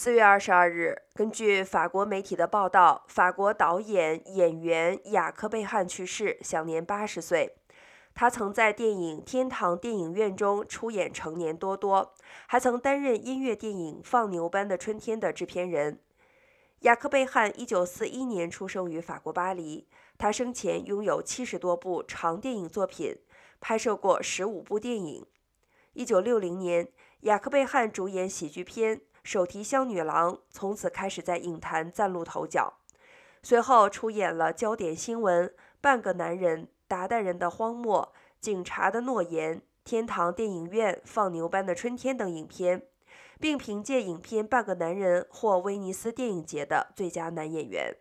四月二十二日，根据法国媒体的报道，法国导演、演员雅克贝汉去世，享年八十岁。他曾在电影《天堂电影院》中出演成年多多，还曾担任音乐电影《放牛班的春天》的制片人。雅克贝汉一九四一年出生于法国巴黎，他生前拥有七十多部长电影作品，拍摄过十五部电影。一九六零年，雅克贝汉主演喜剧片《手提箱女郎》，从此开始在影坛崭露头角。随后出演了《焦点新闻》《半个男人》。达旦人的荒漠、警察的诺言、天堂电影院、放牛班的春天等影片，并凭借影片《半个男人》获威尼斯电影节的最佳男演员。